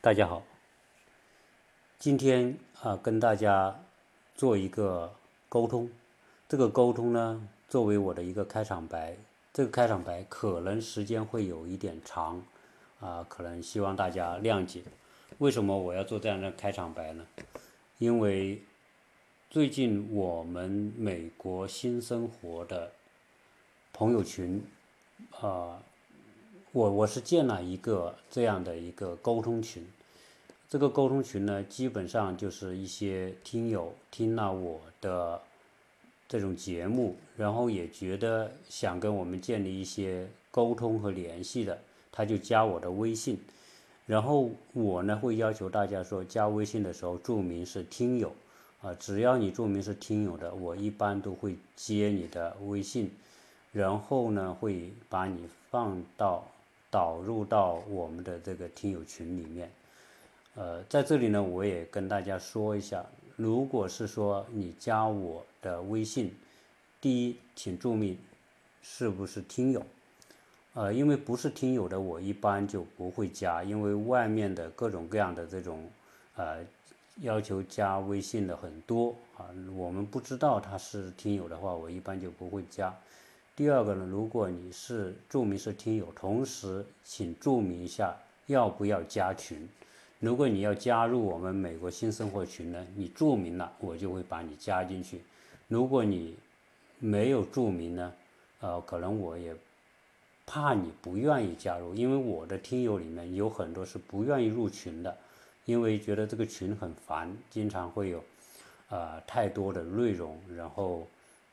大家好，今天啊跟大家做一个沟通，这个沟通呢作为我的一个开场白，这个开场白可能时间会有一点长，啊，可能希望大家谅解。为什么我要做这样的开场白呢？因为最近我们美国新生活的朋友群，啊。我我是建了一个这样的一个沟通群，这个沟通群呢，基本上就是一些听友听了我的这种节目，然后也觉得想跟我们建立一些沟通和联系的，他就加我的微信，然后我呢会要求大家说加微信的时候注明是听友，啊，只要你注明是听友的，我一般都会接你的微信，然后呢会把你放到。导入到我们的这个听友群里面，呃，在这里呢，我也跟大家说一下，如果是说你加我的微信，第一，请注明是不是听友，呃，因为不是听友的，我一般就不会加，因为外面的各种各样的这种呃要求加微信的很多啊，我们不知道他是听友的话，我一般就不会加。第二个呢，如果你是注明是听友，同时请注明一下要不要加群。如果你要加入我们美国新生活群呢，你注明了，我就会把你加进去。如果你没有注明呢，呃，可能我也怕你不愿意加入，因为我的听友里面有很多是不愿意入群的，因为觉得这个群很烦，经常会有呃太多的内容，然后。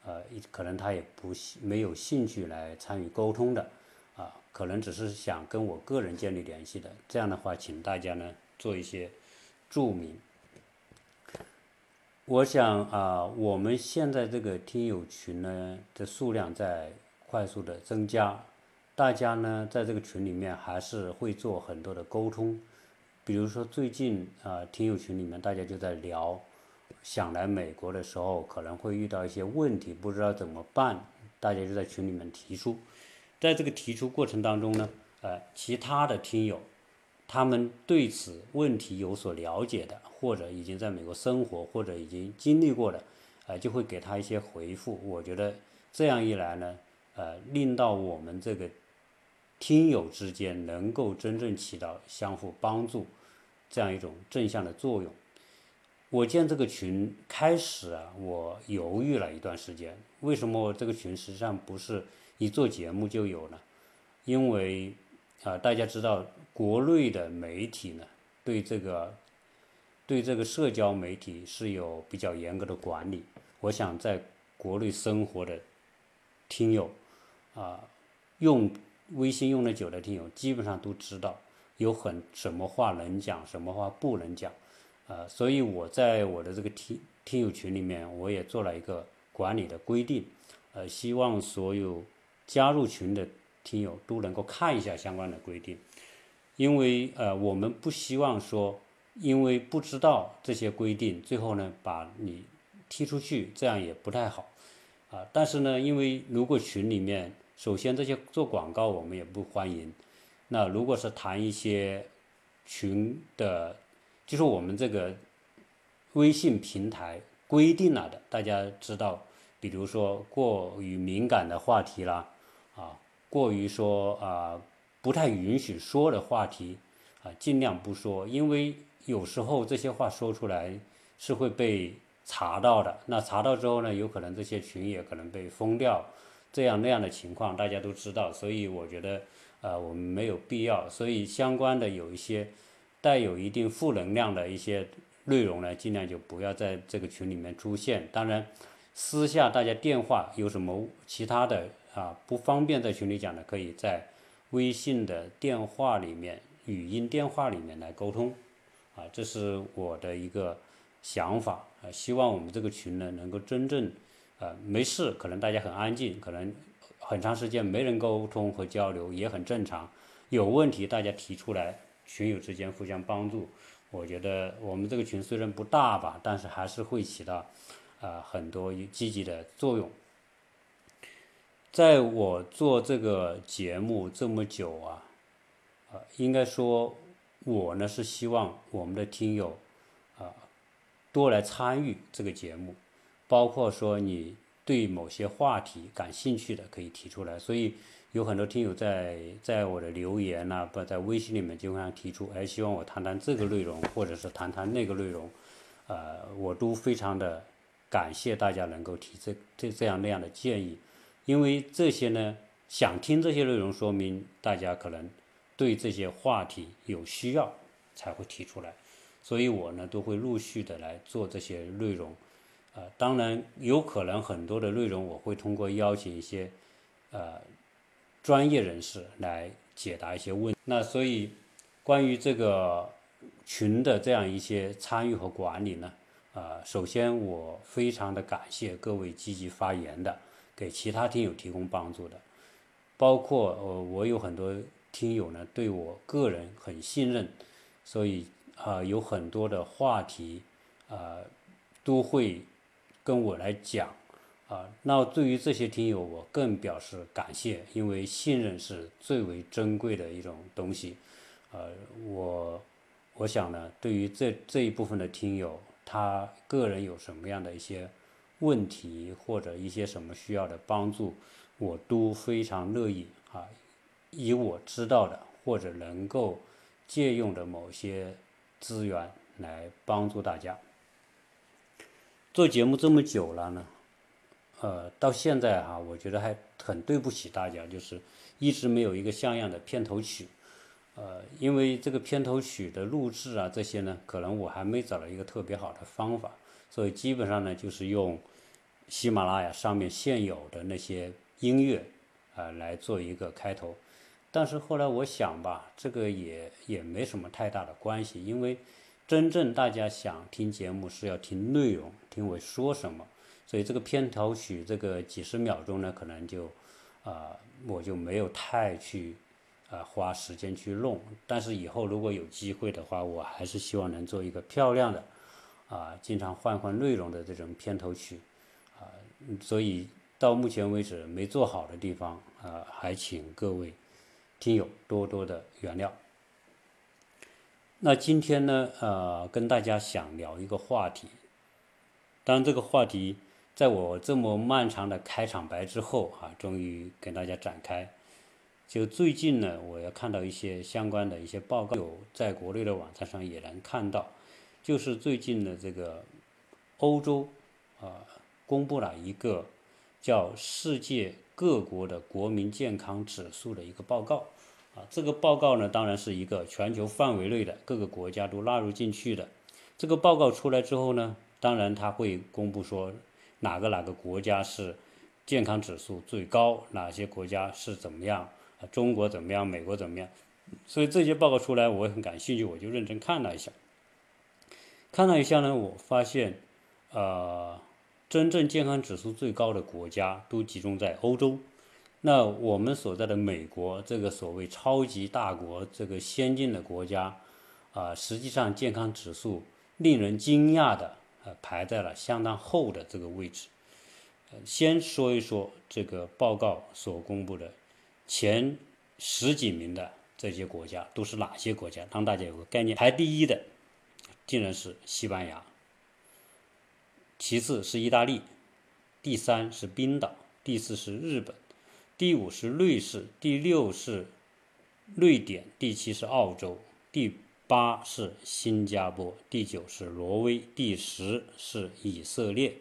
呃，可能他也不没有兴趣来参与沟通的，啊，可能只是想跟我个人建立联系的。这样的话，请大家呢做一些注明。我想啊，我们现在这个听友群呢的数量在快速的增加，大家呢在这个群里面还是会做很多的沟通，比如说最近啊，听友群里面大家就在聊。想来美国的时候可能会遇到一些问题，不知道怎么办，大家就在群里面提出。在这个提出过程当中呢，呃，其他的听友，他们对此问题有所了解的，或者已经在美国生活，或者已经经历过的，呃，就会给他一些回复。我觉得这样一来呢，呃，令到我们这个听友之间能够真正起到相互帮助这样一种正向的作用。我建这个群开始啊，我犹豫了一段时间。为什么这个群实际上不是一做节目就有呢？因为啊，大家知道国内的媒体呢，对这个对这个社交媒体是有比较严格的管理。我想在国内生活的听友啊，用微信用的久的听友，基本上都知道有很什么话能讲，什么话不能讲。呃，所以我在我的这个听听友群里面，我也做了一个管理的规定，呃，希望所有加入群的听友都能够看一下相关的规定，因为呃，我们不希望说，因为不知道这些规定，最后呢把你踢出去，这样也不太好，啊，但是呢，因为如果群里面，首先这些做广告我们也不欢迎，那如果是谈一些群的。就是我们这个微信平台规定了的，大家知道，比如说过于敏感的话题啦，啊，过于说啊不太允许说的话题，啊，尽量不说，因为有时候这些话说出来是会被查到的。那查到之后呢，有可能这些群也可能被封掉，这样那样的情况大家都知道，所以我觉得呃我们没有必要。所以相关的有一些。带有一定负能量的一些内容呢，尽量就不要在这个群里面出现。当然，私下大家电话有什么其他的啊不方便在群里讲的，可以在微信的电话里面、语音电话里面来沟通。啊，这是我的一个想法啊。希望我们这个群呢，能够真正啊没事，可能大家很安静，可能很长时间没人沟通和交流也很正常。有问题大家提出来。群友之间互相帮助，我觉得我们这个群虽然不大吧，但是还是会起到啊很多积极的作用。在我做这个节目这么久啊，啊，应该说我呢是希望我们的听友啊多来参与这个节目，包括说你对某些话题感兴趣的可以提出来。所以有很多听友在在我的留言呐，不在微信里面经常提出，哎，希望我谈谈这个内容，或者是谈谈那个内容，呃，我都非常的感谢大家能够提这这这样那样的建议，因为这些呢，想听这些内容，说明大家可能。对这些话题有需要才会提出来，所以我呢都会陆续的来做这些内容，呃，当然有可能很多的内容我会通过邀请一些呃专业人士来解答一些问。那所以关于这个群的这样一些参与和管理呢，呃，首先我非常的感谢各位积极发言的，给其他听友提供帮助的，包括呃我有很多。听友呢对我个人很信任，所以啊有很多的话题啊都会跟我来讲啊。那对于这些听友，我更表示感谢，因为信任是最为珍贵的一种东西。呃，我我想呢，对于这这一部分的听友，他个人有什么样的一些问题或者一些什么需要的帮助，我都非常乐意啊。以我知道的或者能够借用的某些资源来帮助大家。做节目这么久了呢，呃，到现在哈，我觉得还很对不起大家，就是一直没有一个像样的片头曲。呃，因为这个片头曲的录制啊，这些呢，可能我还没找到一个特别好的方法，所以基本上呢，就是用喜马拉雅上面现有的那些音乐啊来做一个开头。但是后来我想吧，这个也也没什么太大的关系，因为真正大家想听节目是要听内容，听我说什么，所以这个片头曲这个几十秒钟呢，可能就啊我就没有太去啊花时间去弄。但是以后如果有机会的话，我还是希望能做一个漂亮的啊，经常换换内容的这种片头曲啊。所以到目前为止没做好的地方啊，还请各位。听友多多的原谅。那今天呢，呃，跟大家想聊一个话题。当这个话题在我这么漫长的开场白之后，啊，终于跟大家展开。就最近呢，我要看到一些相关的一些报告，有在国内的网站上也能看到，就是最近的这个欧洲啊，公布了一个叫世界。各国的国民健康指数的一个报告，啊，这个报告呢，当然是一个全球范围内的各个国家都纳入进去的。这个报告出来之后呢，当然他会公布说哪个哪个国家是健康指数最高，哪些国家是怎么样，啊，中国怎么样，美国怎么样。所以这些报告出来，我很感兴趣，我就认真看了一下。看了一下呢，我发现，呃。真正健康指数最高的国家都集中在欧洲，那我们所在的美国这个所谓超级大国，这个先进的国家，啊，实际上健康指数令人惊讶的，呃，排在了相当后的这个位置。先说一说这个报告所公布的前十几名的这些国家都是哪些国家，让大家有个概念。排第一的竟然是西班牙。其次是意大利，第三是冰岛，第四是日本，第五是瑞士，第六是瑞典，第七是澳洲，第八是新加坡，第九是挪威，第十是以色列。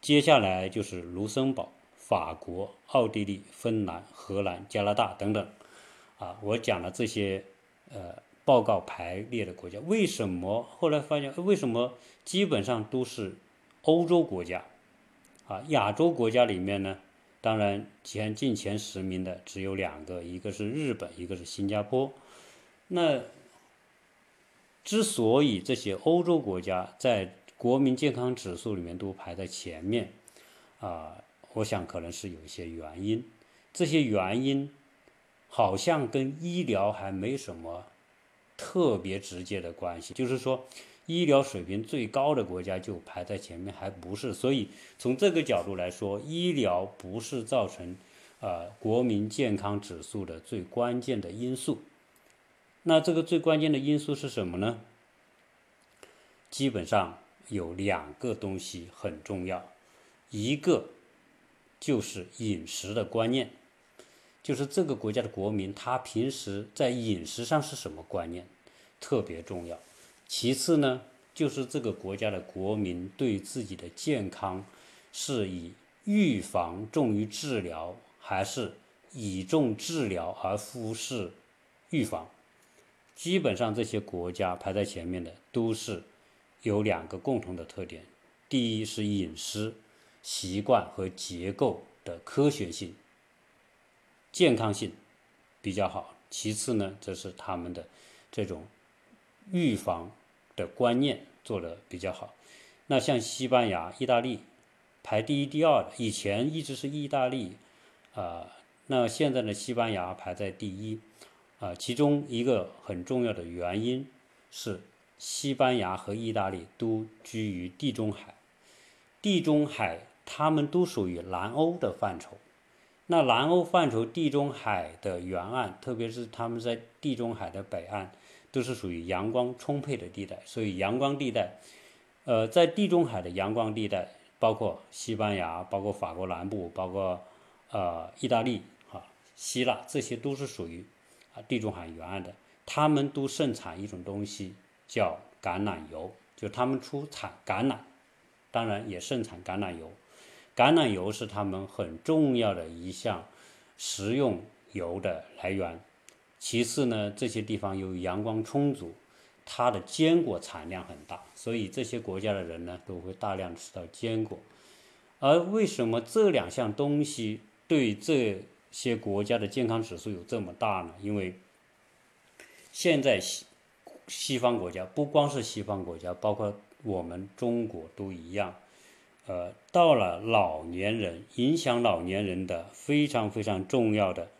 接下来就是卢森堡、法国、奥地利、芬兰、荷兰、加拿大等等。啊，我讲了这些呃报告排列的国家，为什么后来发现为什么基本上都是？欧洲国家，啊，亚洲国家里面呢，当然前进前十名的只有两个，一个是日本，一个是新加坡。那之所以这些欧洲国家在国民健康指数里面都排在前面，啊，我想可能是有一些原因。这些原因好像跟医疗还没什么特别直接的关系，就是说。医疗水平最高的国家就排在前面，还不是？所以从这个角度来说，医疗不是造成，呃，国民健康指数的最关键的因素。那这个最关键的因素是什么呢？基本上有两个东西很重要，一个就是饮食的观念，就是这个国家的国民他平时在饮食上是什么观念，特别重要。其次呢，就是这个国家的国民对自己的健康是以预防重于治疗，还是倚重治疗而忽视预防？基本上这些国家排在前面的都是。有两个共同的特点，第一是饮食习惯和结构的科学性、健康性比较好。其次呢，这是他们的这种预防的观念做的比较好。那像西班牙、意大利排第一、第二的，以前一直是意大利啊，那现在呢，西班牙排在第一啊。其中一个很重要的原因是。西班牙和意大利都居于地中海，地中海他们都属于南欧的范畴。那南欧范畴，地中海的沿岸，特别是他们在地中海的北岸，都是属于阳光充沛的地带。所以阳光地带，呃，在地中海的阳光地带，包括西班牙、包括法国南部、包括呃意大利、哈希腊，这些都是属于啊地中海沿岸的。他们都盛产一种东西。叫橄榄油，就他们出产橄榄，当然也盛产橄榄油。橄榄油是他们很重要的一项食用油的来源。其次呢，这些地方由于阳光充足，它的坚果产量很大，所以这些国家的人呢都会大量吃到坚果。而为什么这两项东西对这些国家的健康指数有这么大呢？因为现在。西西方国家不光是西方国家，包括我们中国都一样。呃，到了老年人，影响老年人的非常非常重要的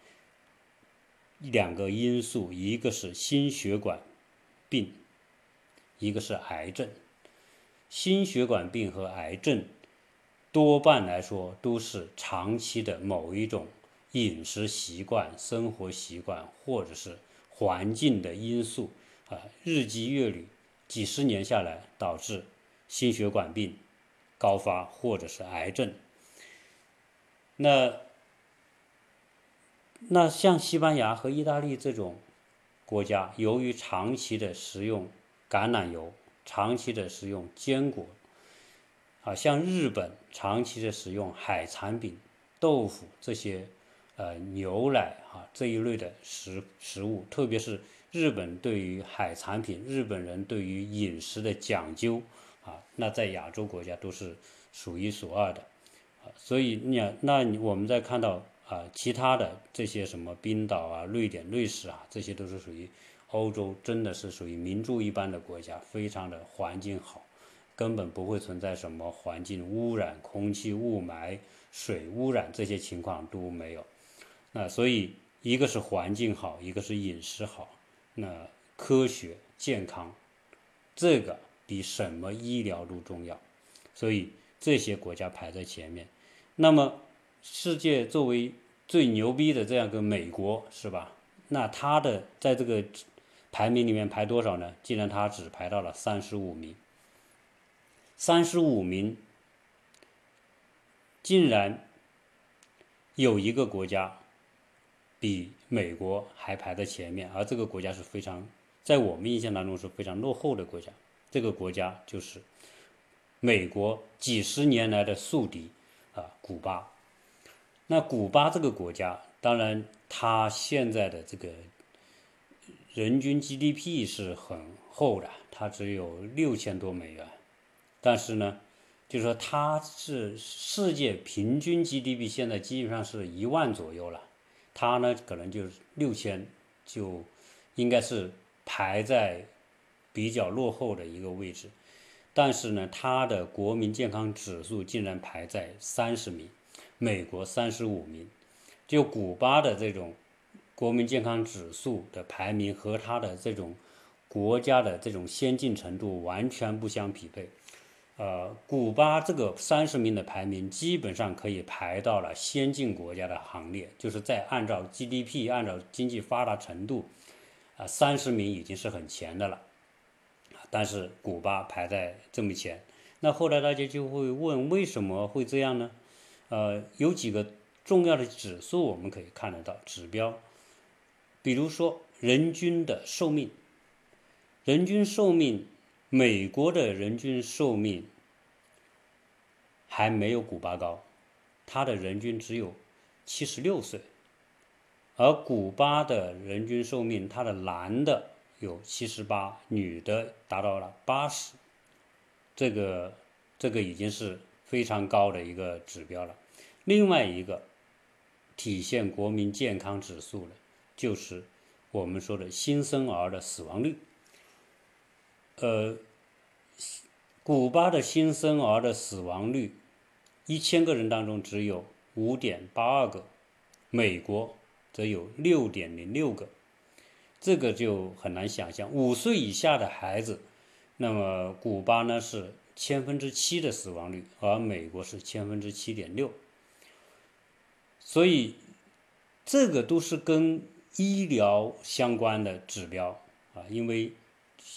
两个因素，一个是心血管病，一个是癌症。心血管病和癌症多半来说都是长期的某一种饮食习惯、生活习惯或者是环境的因素。啊，日积月累，几十年下来，导致心血管病高发或者是癌症。那那像西班牙和意大利这种国家，由于长期的食用橄榄油，长期的食用坚果，啊，像日本长期的食用海产品、豆腐这些，呃，牛奶啊这一类的食食物，特别是。日本对于海产品，日本人对于饮食的讲究啊，那在亚洲国家都是数一数二的啊。所以你那我们在看到啊，其他的这些什么冰岛啊、瑞典、瑞士啊，这些都是属于欧洲，真的是属于名著一般的国家，非常的环境好，根本不会存在什么环境污染、空气雾霾、水污染这些情况都没有。那所以一个是环境好，一个是饮食好。那科学健康，这个比什么医疗都重要，所以这些国家排在前面。那么，世界作为最牛逼的这样一个美国，是吧？那它的在这个排名里面排多少呢？竟然它只排到了三十五名。三十五名，竟然有一个国家。比美国还排在前面，而这个国家是非常在我们印象当中是非常落后的国家。这个国家就是美国几十年来的宿敌啊，古巴。那古巴这个国家，当然它现在的这个人均 GDP 是很厚的，它只有六千多美元。但是呢，就是说它是世界平均 GDP 现在基本上是一万左右了。它呢，可能就是六千，就应该是排在比较落后的一个位置，但是呢，它的国民健康指数竟然排在三十名，美国三十五名，就古巴的这种国民健康指数的排名和它的这种国家的这种先进程度完全不相匹配。呃，古巴这个三十名的排名基本上可以排到了先进国家的行列，就是在按照 GDP、按照经济发达程度，啊，三十名已经是很前的了，但是古巴排在这么前。那后来大家就会问，为什么会这样呢？呃，有几个重要的指数我们可以看得到指标，比如说人均的寿命，人均寿命，美国的人均寿命还没有古巴高，它的人均只有七十六岁，而古巴的人均寿命，它的男的有七十八，女的达到了八十。这个这个已经是非常高的一个指标了。另外一个体现国民健康指数的，就是我们说的新生儿的死亡率。呃，古巴的新生儿的死亡率，一千个人当中只有五点八二个，美国则有六点零六个，这个就很难想象。五岁以下的孩子。那么，古巴呢是千分之七的死亡率，而美国是千分之七点六。所以，这个都是跟医疗相关的指标啊，因为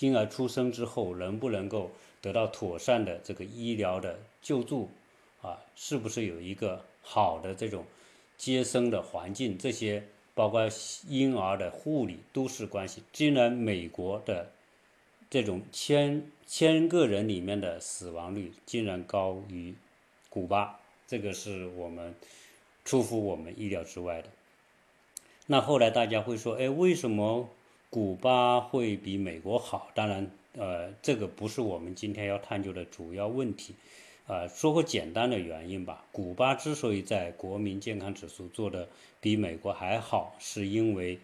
婴儿出生之后能不能够得到妥善的这个医疗的救助啊，是不是有一个好的这种接生的环境，这些包括婴儿的护理都是关系。既然美国的这种千千个人里面的死亡率竟然高于古巴，这个是我们出乎我们意料之外的。那后来大家会说，哎，为什么古巴会比美国好？当然，呃，这个不是我们今天要探究的主要问题。啊，说个简单的原因吧。古巴之所以在国民健康指数做的比美国还好，是因为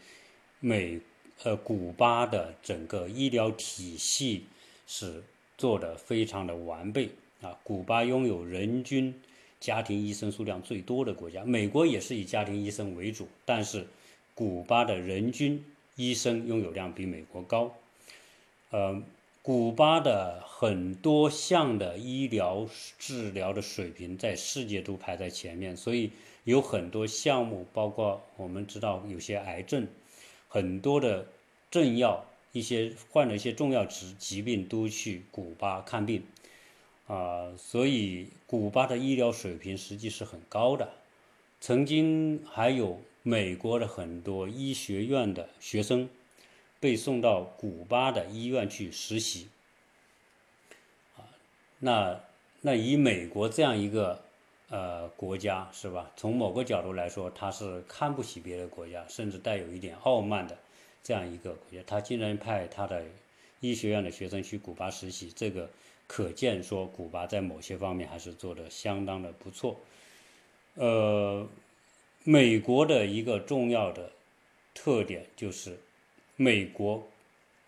美。呃，古巴的整个医疗体系是做的非常的完备啊。古巴拥有人均家庭医生数量最多的国家，美国也是以家庭医生为主，但是古巴的人均医生拥有量比美国高。呃，古巴的很多项的医疗治疗的水平在世界都排在前面，所以有很多项目，包括我们知道有些癌症。很多的政要，一些患了一些重要疾疾病都去古巴看病，啊，所以古巴的医疗水平实际是很高的。曾经还有美国的很多医学院的学生被送到古巴的医院去实习，啊，那那以美国这样一个呃国家是吧？从某个角度来说，他是看不起别的国家，甚至带有一点傲慢的这样一个国家。他竟然派他的医学院的学生去古巴实习，这个可见说古巴在某些方面还是做的相当的不错。呃，美国的一个重要的特点就是，美国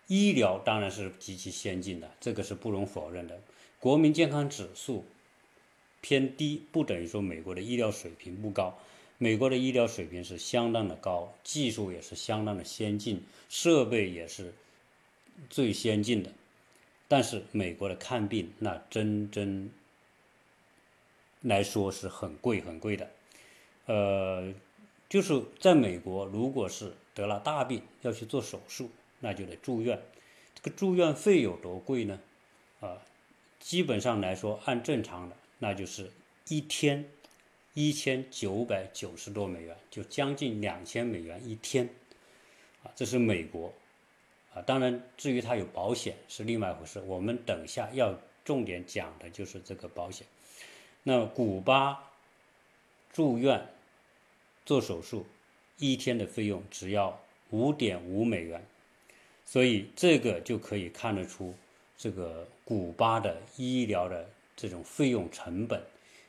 医疗当然是极其先进的，这个是不容否认的。国民健康指数。偏低不等于说美国的医疗水平不高，美国的医疗水平是相当的高，技术也是相当的先进，设备也是最先进的。但是美国的看病那真真来说是很贵很贵的，呃，就是在美国，如果是得了大病要去做手术，那就得住院，这个住院费有多贵呢？啊，基本上来说按正常的。那就是一天一千九百九十多美元，就将近两千美元一天，啊，这是美国，啊，当然至于它有保险是另外一回事。我们等下要重点讲的就是这个保险。那古巴住院做手术一天的费用只要五点五美元，所以这个就可以看得出这个古巴的医疗的。这种费用成本，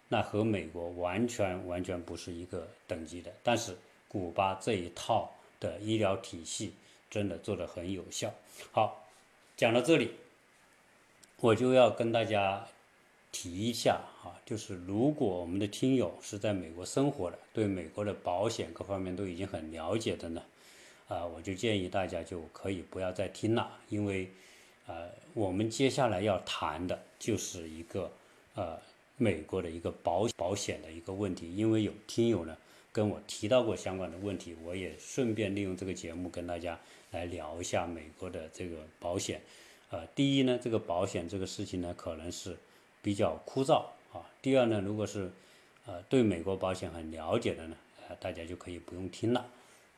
那和美国完全完全不是一个等级的。但是古巴这一套的医疗体系真的做得很有效。好，讲到这里，我就要跟大家提一下啊，就是如果我们的听友是在美国生活的，对美国的保险各方面都已经很了解的呢，啊，我就建议大家就可以不要再听了，因为呃，我们接下来要谈的就是一个。呃，美国的一个保保险的一个问题，因为有听友呢跟我提到过相关的问题，我也顺便利用这个节目跟大家来聊一下美国的这个保险。呃，第一呢，这个保险这个事情呢，可能是比较枯燥啊。第二呢，如果是呃对美国保险很了解的呢，呃，大家就可以不用听了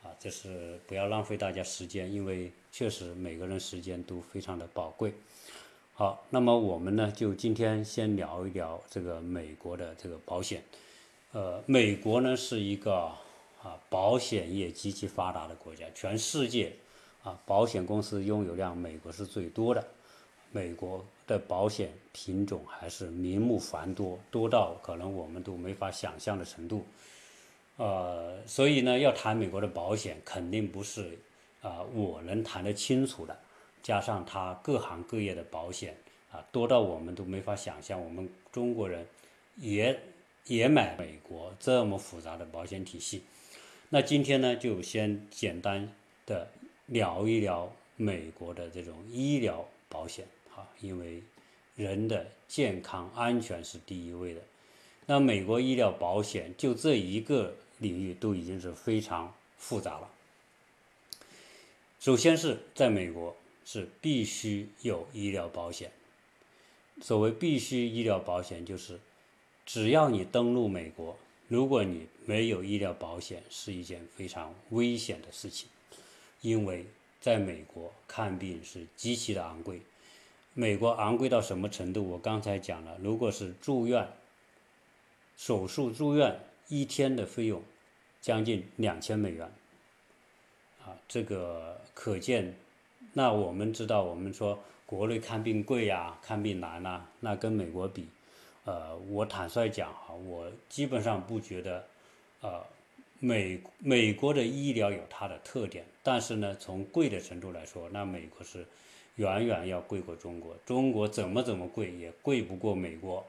啊。这是不要浪费大家时间，因为确实每个人时间都非常的宝贵。好，那么我们呢，就今天先聊一聊这个美国的这个保险。呃，美国呢是一个啊保险业极其发达的国家，全世界啊保险公司拥有量，美国是最多的。美国的保险品种还是名目繁多，多到可能我们都没法想象的程度。呃，所以呢，要谈美国的保险，肯定不是啊我能谈得清楚的。加上它各行各业的保险啊，多到我们都没法想象。我们中国人也也买美国这么复杂的保险体系。那今天呢，就先简单的聊一聊美国的这种医疗保险因为人的健康安全是第一位的。那美国医疗保险就这一个领域都已经是非常复杂了。首先是在美国。是必须有医疗保险。所谓必须医疗保险，就是只要你登陆美国，如果你没有医疗保险，是一件非常危险的事情。因为在美国看病是极其的昂贵，美国昂贵到什么程度？我刚才讲了，如果是住院、手术住院一天的费用将近两千美元，啊，这个可见。那我们知道，我们说国内看病贵呀，看病难呐，那跟美国比，呃，我坦率讲哈，我基本上不觉得，呃，美美国的医疗有它的特点，但是呢，从贵的程度来说，那美国是远远要贵过中国，中国怎么怎么贵也贵不过美国，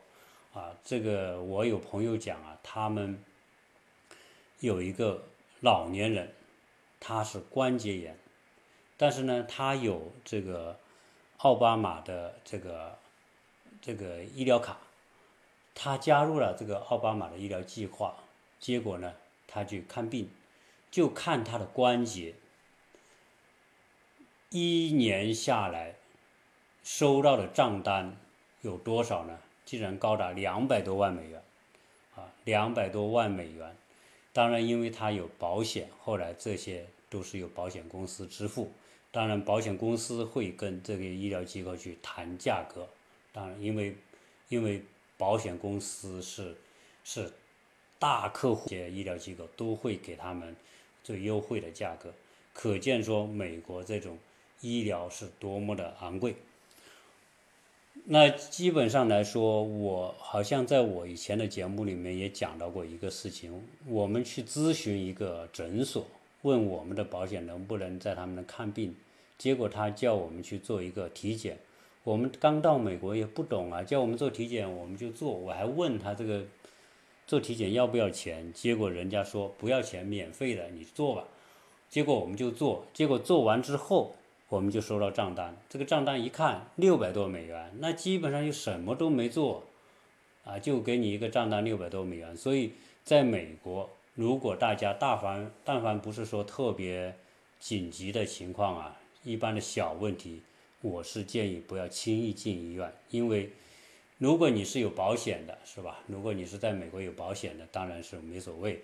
啊，这个我有朋友讲啊，他们有一个老年人，他是关节炎。但是呢，他有这个奥巴马的这个这个医疗卡，他加入了这个奥巴马的医疗计划，结果呢，他去看病，就看他的关节，一年下来收到的账单有多少呢？竟然高达两百多万美元，啊，两百多万美元。当然，因为他有保险，后来这些都是由保险公司支付。当然，保险公司会跟这个医疗机构去谈价格。当然，因为因为保险公司是是大客户，这些医疗机构都会给他们最优惠的价格。可见说，美国这种医疗是多么的昂贵。那基本上来说，我好像在我以前的节目里面也讲到过一个事情：我们去咨询一个诊所。问我们的保险能不能在他们那看病，结果他叫我们去做一个体检。我们刚到美国也不懂啊，叫我们做体检我们就做。我还问他这个做体检要不要钱，结果人家说不要钱，免费的，你做吧。结果我们就做，结果做完之后我们就收到账单，这个账单一看六百多美元，那基本上就什么都没做啊，就给你一个账单六百多美元。所以在美国。如果大家大凡但凡不是说特别紧急的情况啊，一般的小问题，我是建议不要轻易进医院，因为如果你是有保险的，是吧？如果你是在美国有保险的，当然是没所谓，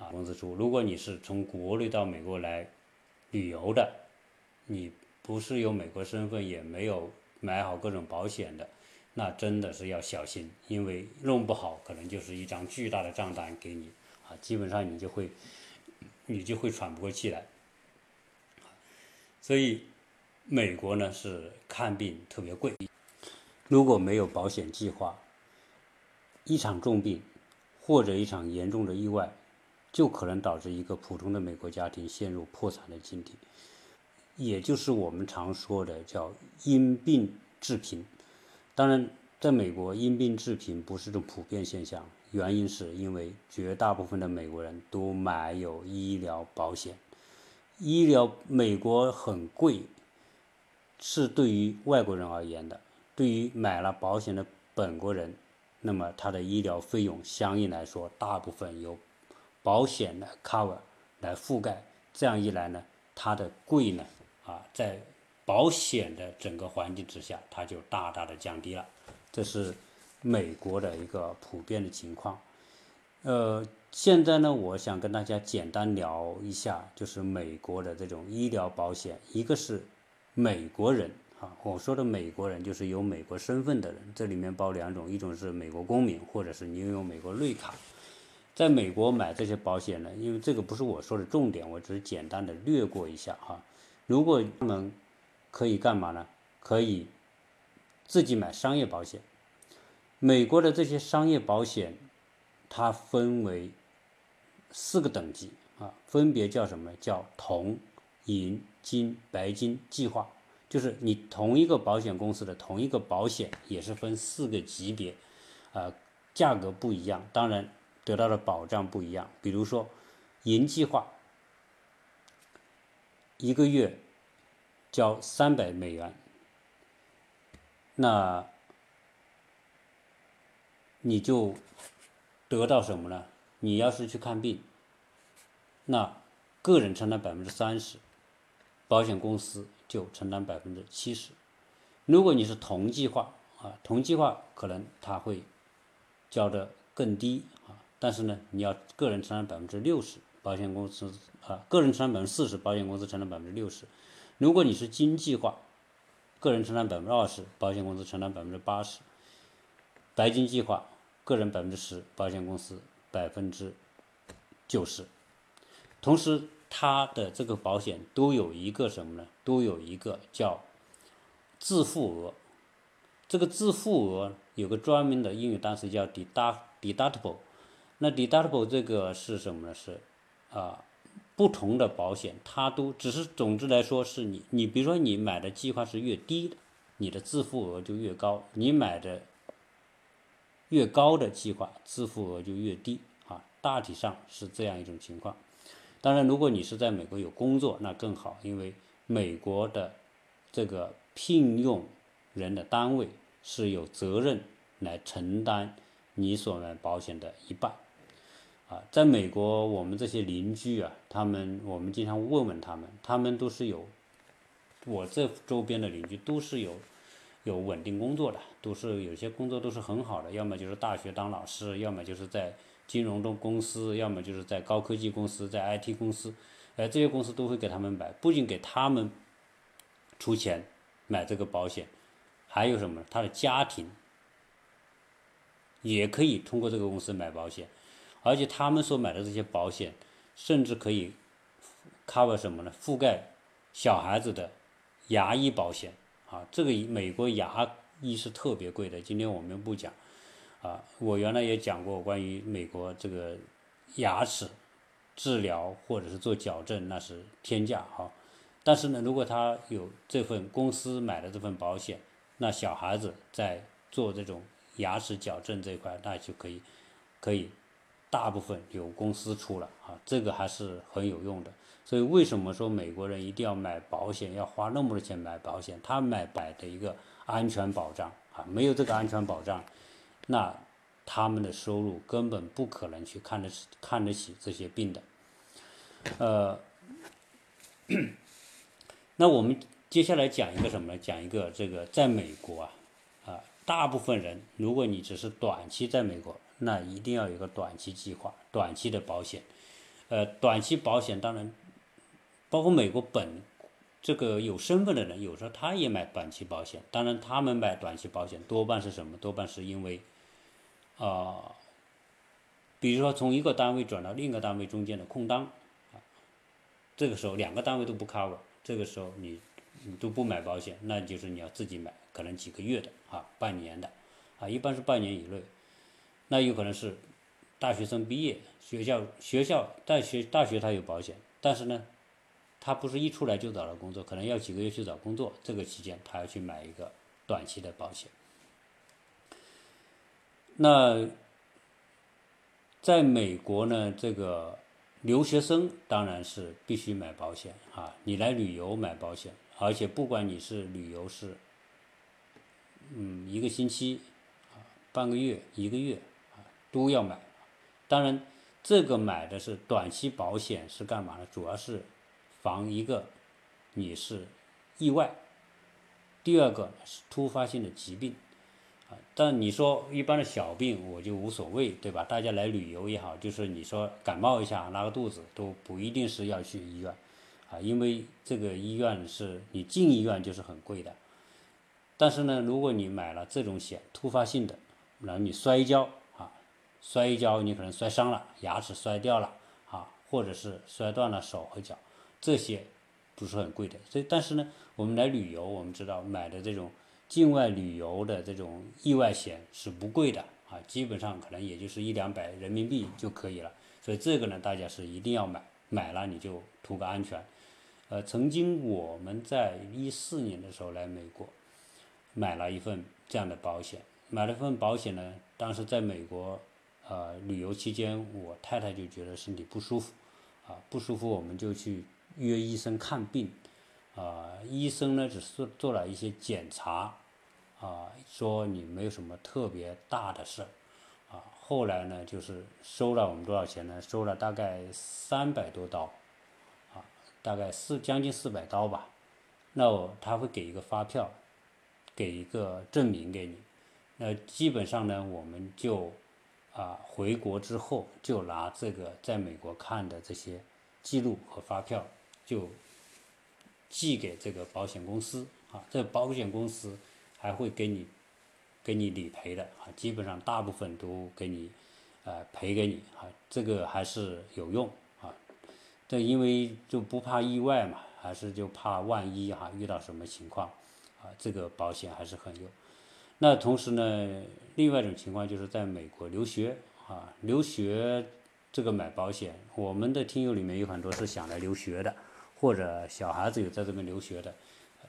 啊，工资出。如果你是从国内到美国来旅游的，你不是有美国身份，也没有买好各种保险的，那真的是要小心，因为弄不好可能就是一张巨大的账单给你。啊基本上你就会，你就会喘不过气来。所以，美国呢是看病特别贵，如果没有保险计划，一场重病或者一场严重的意外，就可能导致一个普通的美国家庭陷入破产的境地，也就是我们常说的叫因病致贫。当然，在美国因病致贫不是种普遍现象。原因是因为绝大部分的美国人都买有医疗保险，医疗美国很贵，是对于外国人而言的。对于买了保险的本国人，那么他的医疗费用相应来说大部分由保险来 cover 来覆盖，这样一来呢，它的贵呢啊，在保险的整个环境之下，它就大大的降低了。这是美国的一个普遍的情况。呃，现在呢，我想跟大家简单聊一下，就是美国的这种医疗保险，一个是美国人。啊，我说的美国人就是有美国身份的人，这里面包两种，一种是美国公民，或者是你拥有美国绿卡，在美国买这些保险呢，因为这个不是我说的重点，我只是简单的略过一下哈。如果他们可以干嘛呢？可以自己买商业保险。美国的这些商业保险，它分为四个等级啊，分别叫什么？叫铜、银、金、白金计划。就是你同一个保险公司的同一个保险也是分四个级别，啊，价格不一样，当然得到的保障不一样。比如说，银计划一个月交三百美元，那你就得到什么呢？你要是去看病，那个人承担百分之三十，保险公司。就承担百分之七十。如果你是同计划啊，同计划可能他会交的更低啊，但是呢，你要个人承担百分之六十，保险公司啊，个人承担百分之四十，保险公司承担百分之六十。如果你是金计划，个人承担百分之二十，保险公司承担百分之八十。白金计划，个人百分之十，保险公司百分之九十。同时，它的这个保险都有一个什么呢？都有一个叫自付额。这个自付额有个专门的英语单词叫 deductible。那 deductible 这个是什么呢？是啊，不同的保险它都只是总之来说是你你比如说你买的计划是越低的，你的自付额就越高；你买的越高的计划，自付额就越低啊。大体上是这样一种情况。当然，如果你是在美国有工作，那更好，因为美国的这个聘用人的单位是有责任来承担你所买保险的一半。在美国，我们这些邻居啊，他们我们经常问问他们，他们都是有，我这周边的邻居都是有有稳定工作的，都是有些工作都是很好的，要么就是大学当老师，要么就是在。金融中公司，要么就是在高科技公司，在 IT 公司，呃，这些公司都会给他们买，不仅给他们出钱买这个保险，还有什么？他的家庭也可以通过这个公司买保险，而且他们所买的这些保险，甚至可以 cover 什么呢？覆盖小孩子的牙医保险啊，这个美国牙医是特别贵的，今天我们不讲。啊，我原来也讲过关于美国这个牙齿治疗或者是做矫正，那是天价哈。但是呢，如果他有这份公司买的这份保险，那小孩子在做这种牙齿矫正这一块，那就可以可以大部分由公司出了啊，这个还是很有用的。所以为什么说美国人一定要买保险，要花那么多钱买保险？他买买的一个安全保障啊，没有这个安全保障。那他们的收入根本不可能去看得看得起这些病的，呃，那我们接下来讲一个什么呢？讲一个这个在美国啊，啊，大部分人如果你只是短期在美国，那一定要有个短期计划，短期的保险。呃，短期保险当然包括美国本这个有身份的人，有时候他也买短期保险。当然，他们买短期保险多半是什么？多半是因为。啊，比如说从一个单位转到另一个单位中间的空档，这个时候两个单位都不 cover，这个时候你你都不买保险，那就是你要自己买，可能几个月的啊，半年的，啊，一般是半年以内，那有可能是大学生毕业，学校学校大学大学他有保险，但是呢，他不是一出来就找到工作，可能要几个月去找工作，这个期间他要去买一个短期的保险。那在美国呢，这个留学生当然是必须买保险啊。你来旅游买保险，而且不管你是旅游是，嗯，一个星期，半个月、一个月，都要买。当然，这个买的是短期保险是干嘛呢？主要是防一个你是意外，第二个是突发性的疾病啊。但你说一般的小病我就无所谓，对吧？大家来旅游也好，就是你说感冒一下拉个肚子都不一定是要去医院，啊，因为这个医院是你进医院就是很贵的。但是呢，如果你买了这种险，突发性的，然后你摔跤，摔一跤你可能摔伤了，牙齿摔掉了啊，或者是摔断了手和脚，这些不是很贵的。所以，但是呢，我们来旅游，我们知道买的这种。境外旅游的这种意外险是不贵的啊，基本上可能也就是一两百人民币就可以了。所以这个呢，大家是一定要买，买了你就图个安全。呃，曾经我们在一四年的时候来美国，买了一份这样的保险，买了份保险呢，当时在美国呃旅游期间，我太太就觉得身体不舒服，啊不舒服，我们就去约医生看病，啊医生呢只是做了一些检查。啊，说你没有什么特别大的事，啊，后来呢，就是收了我们多少钱呢？收了大概三百多刀，啊，大概四将近四百刀吧。那我他会给一个发票，给一个证明给你。那基本上呢，我们就啊回国之后就拿这个在美国看的这些记录和发票，就寄给这个保险公司啊，这保险公司。还会给你，给你理赔的啊，基本上大部分都给你，呃，赔给你啊，这个还是有用啊。这因为就不怕意外嘛，还是就怕万一哈遇到什么情况，啊，这个保险还是很有。那同时呢，另外一种情况就是在美国留学啊，留学这个买保险，我们的听友里面有很多是想来留学的，或者小孩子有在这边留学的。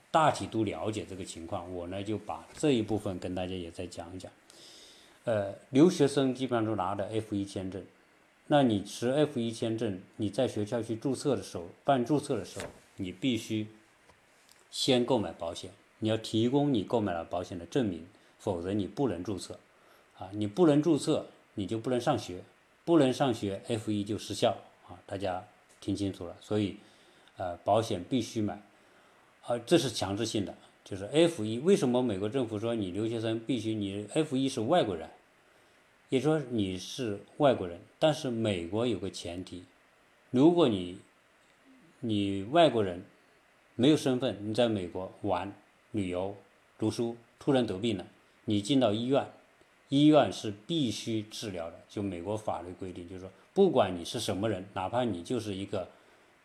大体都了解这个情况，我呢就把这一部分跟大家也再讲一讲。呃，留学生基本上都拿的 F 一签证，那你持 F 一签证，你在学校去注册的时候，办注册的时候，你必须先购买保险，你要提供你购买了保险的证明，否则你不能注册。啊，你不能注册，你就不能上学，不能上学，F 一就失效。啊，大家听清楚了，所以，呃，保险必须买。啊，这是强制性的，就是 F 一。为什么美国政府说你留学生必须你 F 一是外国人，也说你是外国人？但是美国有个前提，如果你你外国人没有身份，你在美国玩、旅游、读书，突然得病了，你进到医院，医院是必须治疗的。就美国法律规定，就是说，不管你是什么人，哪怕你就是一个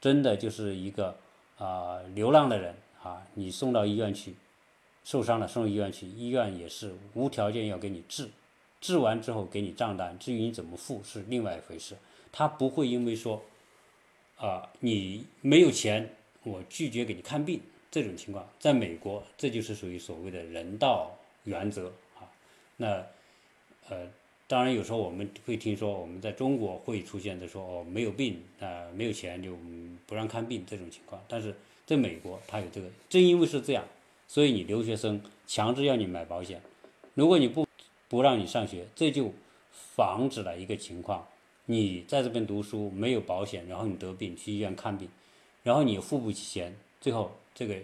真的就是一个啊流浪的人。啊，你送到医院去，受伤了送到医院去，医院也是无条件要给你治，治完之后给你账单，至于你怎么付是另外一回事。他不会因为说，啊，你没有钱，我拒绝给你看病这种情况，在美国这就是属于所谓的人道原则啊。那，呃，当然有时候我们会听说，我们在中国会出现的说，哦，没有病啊，没有钱就不让看病这种情况，但是。在美国，他有这个，正因为是这样，所以你留学生强制要你买保险。如果你不不让你上学，这就防止了一个情况：你在这边读书没有保险，然后你得病去医院看病，然后你付不起钱，最后这个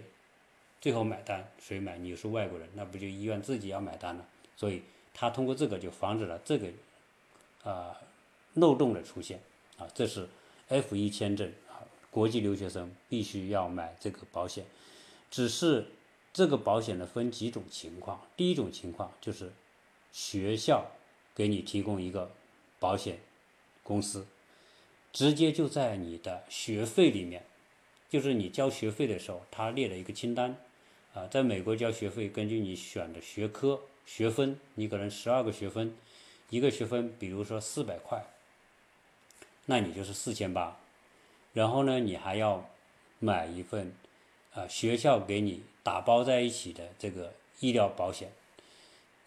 最后买单谁买？你是外国人，那不就医院自己要买单了？所以他通过这个就防止了这个啊漏洞的出现啊，这是 F 一签证啊。国际留学生必须要买这个保险，只是这个保险呢分几种情况。第一种情况就是学校给你提供一个保险公司，直接就在你的学费里面，就是你交学费的时候，他列了一个清单。啊，在美国交学费，根据你选的学科学分，你可能十二个学分，一个学分比如说四百块，那你就是四千八。然后呢，你还要买一份，啊，学校给你打包在一起的这个医疗保险。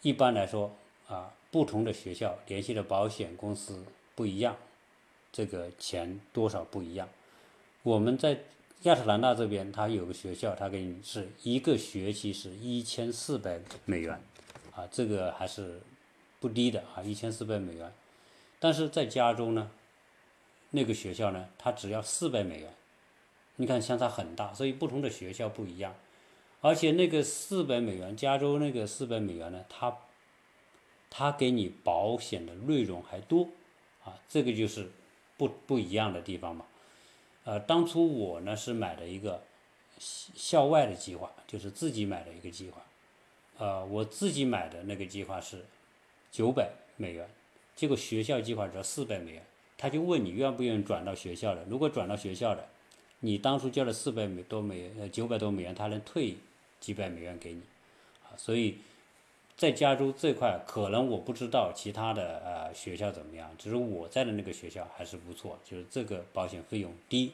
一般来说，啊，不同的学校联系的保险公司不一样，这个钱多少不一样。我们在亚特兰大这边，它有个学校，它给你是一个学期是一千四百美元，啊，这个还是不低的啊，一千四百美元。但是在加州呢？那个学校呢，它只要四百美元，你看相差很大，所以不同的学校不一样，而且那个四百美元，加州那个四百美元呢，它它给你保险的内容还多，啊，这个就是不不一样的地方嘛。呃，当初我呢是买了一个校外的计划，就是自己买的一个计划，呃，我自己买的那个计划是九百美元，结果学校计划只要四百美元，他就问你愿不愿意转到学校的，如果转到学校的，你当初交了四百美多美呃九百多美元，他能退几百美元给你，啊，所以。在加州这块，可能我不知道其他的呃学校怎么样，只是我在的那个学校还是不错，就是这个保险费用低，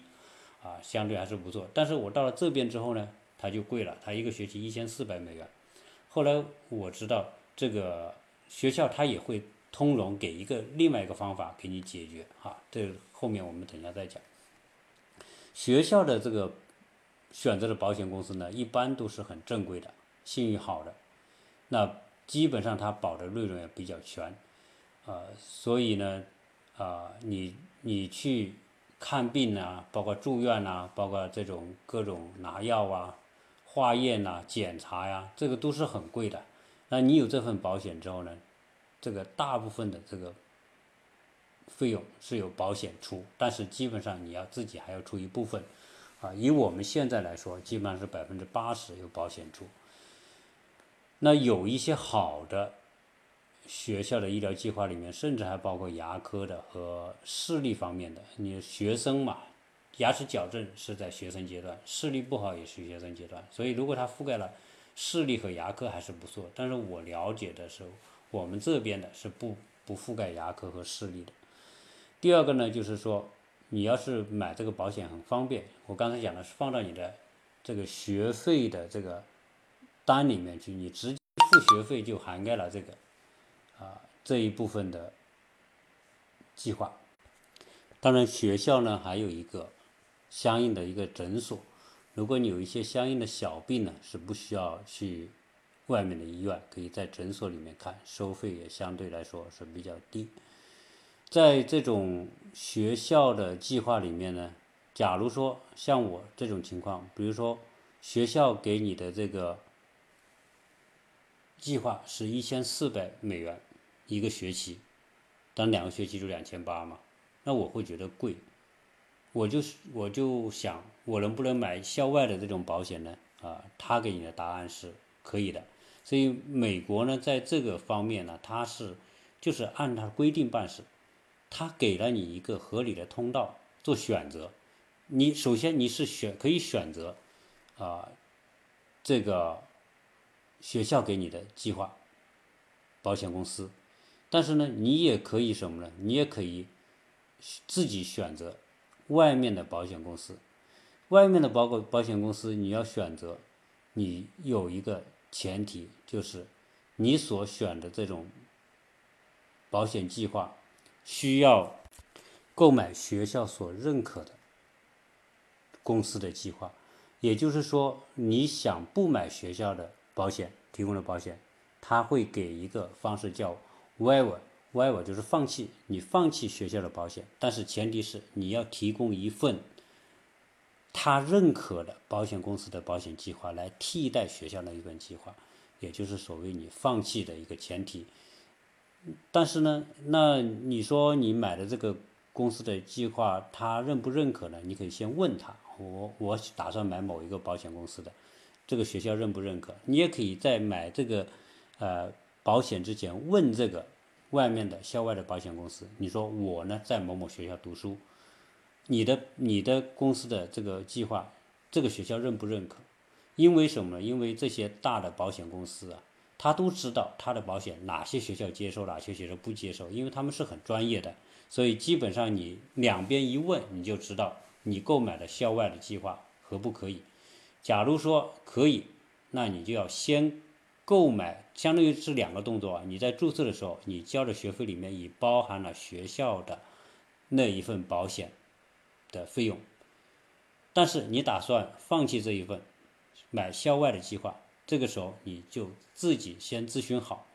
啊，相对还是不错。但是我到了这边之后呢，它就贵了，它一个学期一千四百美元。后来我知道这个学校它也会通融给一个另外一个方法给你解决，哈，这后面我们等下再讲。学校的这个选择的保险公司呢，一般都是很正规的，信誉好的，那。基本上它保的内容也比较全，呃，所以呢，啊，你你去看病啊，包括住院呐，包括这种各种拿药啊、化验呐、检查呀，这个都是很贵的。那你有这份保险之后呢，这个大部分的这个费用是由保险出，但是基本上你要自己还要出一部分，啊，以我们现在来说，基本上是百分之八十由保险出。那有一些好的学校的医疗计划里面，甚至还包括牙科的和视力方面的。你学生嘛，牙齿矫正是在学生阶段，视力不好也是学生阶段。所以如果它覆盖了视力和牙科还是不错。但是我了解的时候，我们这边的是不不覆盖牙科和视力的。第二个呢，就是说你要是买这个保险很方便，我刚才讲的是放到你的这个学费的这个。单里面去，你直接付学费就涵盖了这个啊这一部分的计划。当然，学校呢还有一个相应的一个诊所。如果你有一些相应的小病呢，是不需要去外面的医院，可以在诊所里面看，收费也相对来说是比较低。在这种学校的计划里面呢，假如说像我这种情况，比如说学校给你的这个。计划是一千四百美元一个学期，但两个学期就两千八嘛，那我会觉得贵，我就是我就想我能不能买校外的这种保险呢？啊，他给你的答案是可以的，所以美国呢在这个方面呢，它是就是按它规定办事，他给了你一个合理的通道做选择，你首先你是选可以选择啊这个。学校给你的计划，保险公司，但是呢，你也可以什么呢？你也可以自己选择外面的保险公司。外面的保保保险公司，你要选择，你有一个前提，就是你所选的这种保险计划需要购买学校所认可的公司的计划。也就是说，你想不买学校的。保险提供的保险，他会给一个方式叫 waiver，waiver 就是放弃，你放弃学校的保险，但是前提是你要提供一份他认可的保险公司的保险计划来替代学校的一份计划，也就是所谓你放弃的一个前提。但是呢，那你说你买的这个公司的计划，他认不认可呢？你可以先问他，我我打算买某一个保险公司的。这个学校认不认可？你也可以在买这个呃保险之前问这个外面的校外的保险公司。你说我呢在某某学校读书，你的你的公司的这个计划，这个学校认不认可？因为什么？因为这些大的保险公司啊，他都知道他的保险哪些学校接受，哪些学校不接受，因为他们是很专业的，所以基本上你两边一问，你就知道你购买的校外的计划可不可以。假如说可以，那你就要先购买，相当于是两个动作。你在注册的时候，你交的学费里面已包含了学校的那一份保险的费用，但是你打算放弃这一份，买校外的计划，这个时候你就自己先咨询好，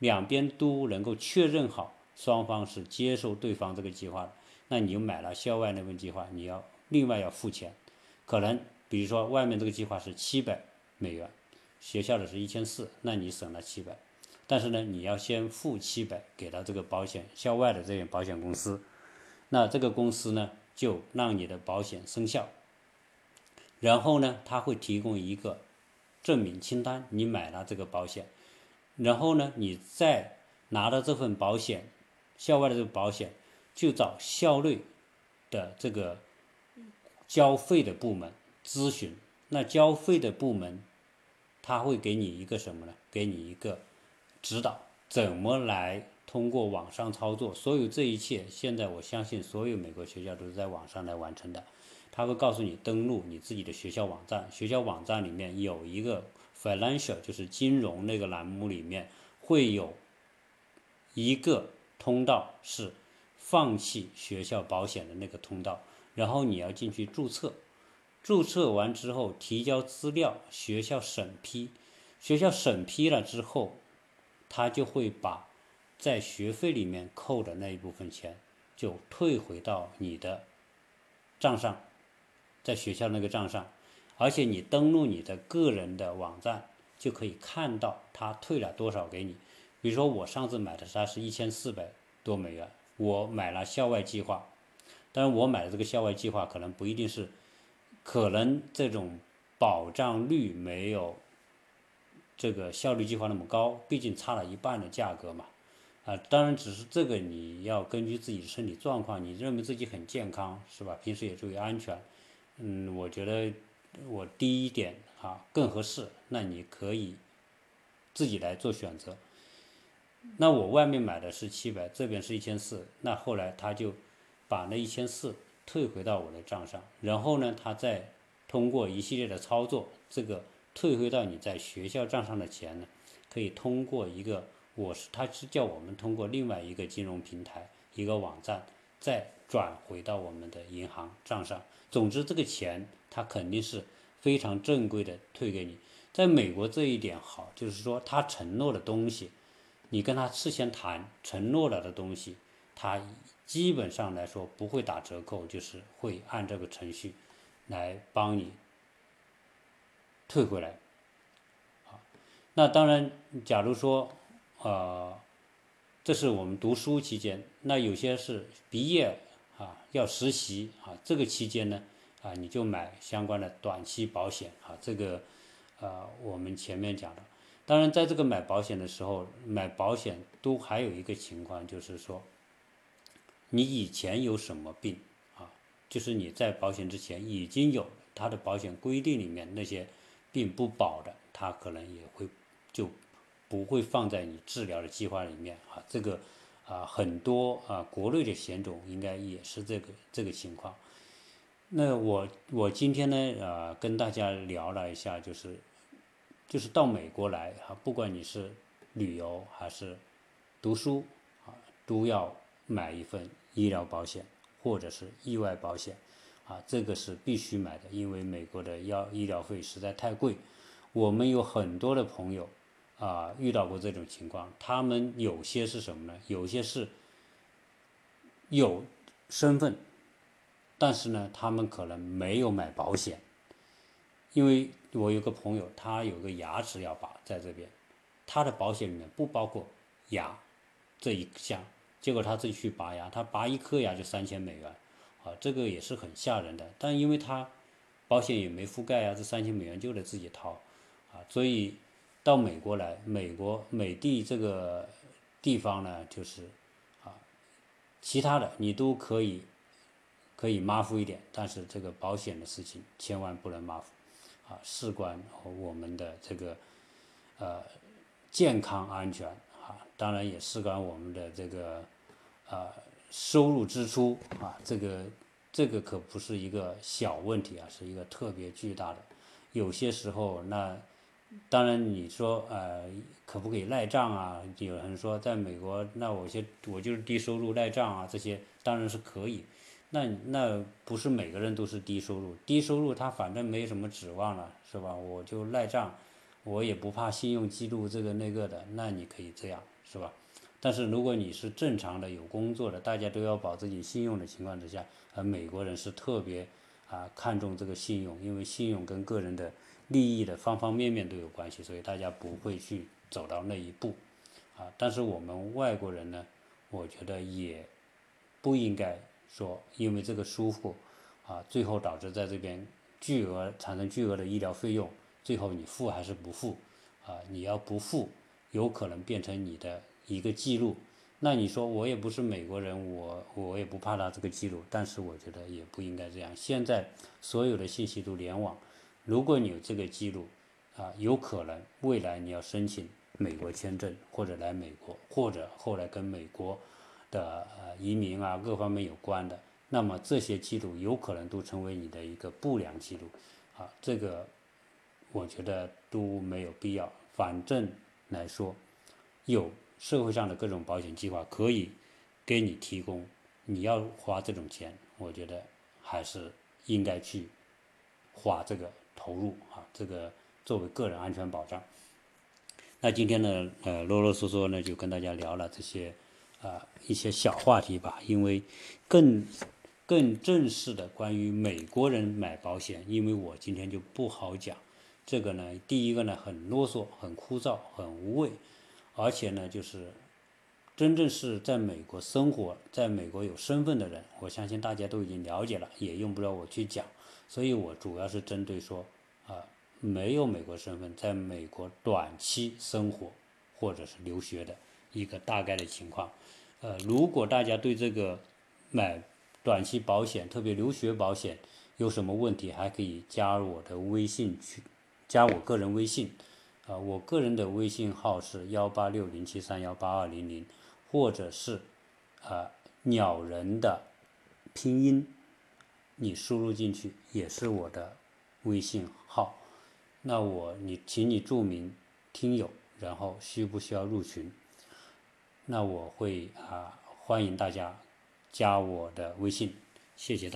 两边都能够确认好，双方是接受对方这个计划，那你就买了校外那份计划，你要另外要付钱，可能比如说外面这个计划是七百美元，学校的是一千四，那你省了七百，但是呢，你要先付七百给到这个保险校外的这些保险公司，那这个公司呢就让你的保险生效，然后呢，他会提供一个证明清单，你买了这个保险，然后呢，你再拿到这份保险校外的这个保险。就找校内的这个交费的部门咨询，那交费的部门他会给你一个什么呢？给你一个指导，怎么来通过网上操作？所有这一切，现在我相信所有美国学校都是在网上来完成的。他会告诉你登录你自己的学校网站，学校网站里面有一个 financial，就是金融那个栏目里面会有一个通道是。放弃学校保险的那个通道，然后你要进去注册，注册完之后提交资料，学校审批，学校审批了之后，他就会把在学费里面扣的那一部分钱就退回到你的账上，在学校那个账上，而且你登录你的个人的网站就可以看到他退了多少给你。比如说我上次买的它是一千四百多美元。我买了校外计划，当然我买的这个校外计划可能不一定是，可能这种保障率没有这个效率计划那么高，毕竟差了一半的价格嘛，啊，当然只是这个你要根据自己的身体状况，你认为自己很健康是吧？平时也注意安全，嗯，我觉得我第一点啊更合适，那你可以自己来做选择。那我外面买的是七百，这边是一千四，那后来他就把那一千四退回到我的账上，然后呢，他再通过一系列的操作，这个退回到你在学校账上的钱呢，可以通过一个我是他是叫我们通过另外一个金融平台一个网站再转回到我们的银行账上。总之，这个钱他肯定是非常正规的退给你。在美国这一点好，就是说他承诺的东西。你跟他事先谈承诺了的东西，他基本上来说不会打折扣，就是会按这个程序来帮你退回来。啊，那当然，假如说，呃，这是我们读书期间，那有些是毕业啊要实习啊，这个期间呢，啊你就买相关的短期保险啊，这个呃我们前面讲的。当然，在这个买保险的时候，买保险都还有一个情况，就是说，你以前有什么病啊？就是你在保险之前已经有他的保险规定里面那些病不保的，他可能也会就不会放在你治疗的计划里面啊。这个啊，很多啊，国内的险种应该也是这个这个情况。那我我今天呢，啊，跟大家聊了一下，就是。就是到美国来啊，不管你是旅游还是读书啊，都要买一份医疗保险或者是意外保险啊，这个是必须买的，因为美国的药医疗费实在太贵。我们有很多的朋友啊遇到过这种情况，他们有些是什么呢？有些是有身份，但是呢，他们可能没有买保险，因为。我有个朋友，他有个牙齿要拔，在这边，他的保险里面不包括牙这一项，结果他自己去拔牙，他拔一颗牙就三千美元，啊，这个也是很吓人的。但因为他保险也没覆盖啊，这三千美元就得自己掏，啊，所以到美国来，美国美的这个地方呢，就是啊，其他的你都可以可以马虎一点，但是这个保险的事情千万不能马虎。啊，事关我们的这个呃健康安全啊，当然也事关我们的这个呃收入支出啊，这个这个可不是一个小问题啊，是一个特别巨大的。有些时候，那当然你说呃可不可以赖账啊？有人说在美国，那我些我就是低收入赖账啊，这些当然是可以。那那不是每个人都是低收入，低收入他反正没什么指望了，是吧？我就赖账，我也不怕信用记录这个那个的，那你可以这样，是吧？但是如果你是正常的有工作的，大家都要保自己信用的情况之下，而美国人是特别啊看重这个信用，因为信用跟个人的利益的方方面面都有关系，所以大家不会去走到那一步啊。但是我们外国人呢，我觉得也不应该说因为这个疏忽啊，最后导致在这边巨额产生巨额的医疗费用，最后你付还是不付啊？你要不付，有可能变成你的。一个记录，那你说我也不是美国人，我我也不怕他这个记录，但是我觉得也不应该这样。现在所有的信息都联网，如果你有这个记录，啊，有可能未来你要申请美国签证或者来美国，或者后来跟美国的移民啊各方面有关的，那么这些记录有可能都成为你的一个不良记录，啊，这个我觉得都没有必要。反正来说，有。社会上的各种保险计划可以给你提供，你要花这种钱，我觉得还是应该去花这个投入啊，这个作为个人安全保障。那今天呢，呃，啰啰嗦嗦呢，就跟大家聊了这些啊一些小话题吧，因为更更正式的关于美国人买保险，因为我今天就不好讲这个呢，第一个呢很啰嗦，很枯燥，很无味。而且呢，就是真正是在美国生活，在美国有身份的人，我相信大家都已经了解了，也用不着我去讲。所以我主要是针对说，啊，没有美国身份，在美国短期生活或者是留学的一个大概的情况。呃，如果大家对这个买短期保险，特别留学保险有什么问题，还可以加入我的微信去，加我个人微信。啊，我个人的微信号是幺八六零七三幺八二零零，或者是啊鸟人的拼音，你输入进去也是我的微信号。那我你请你注明听友，然后需不需要入群？那我会啊欢迎大家加我的微信，谢谢大。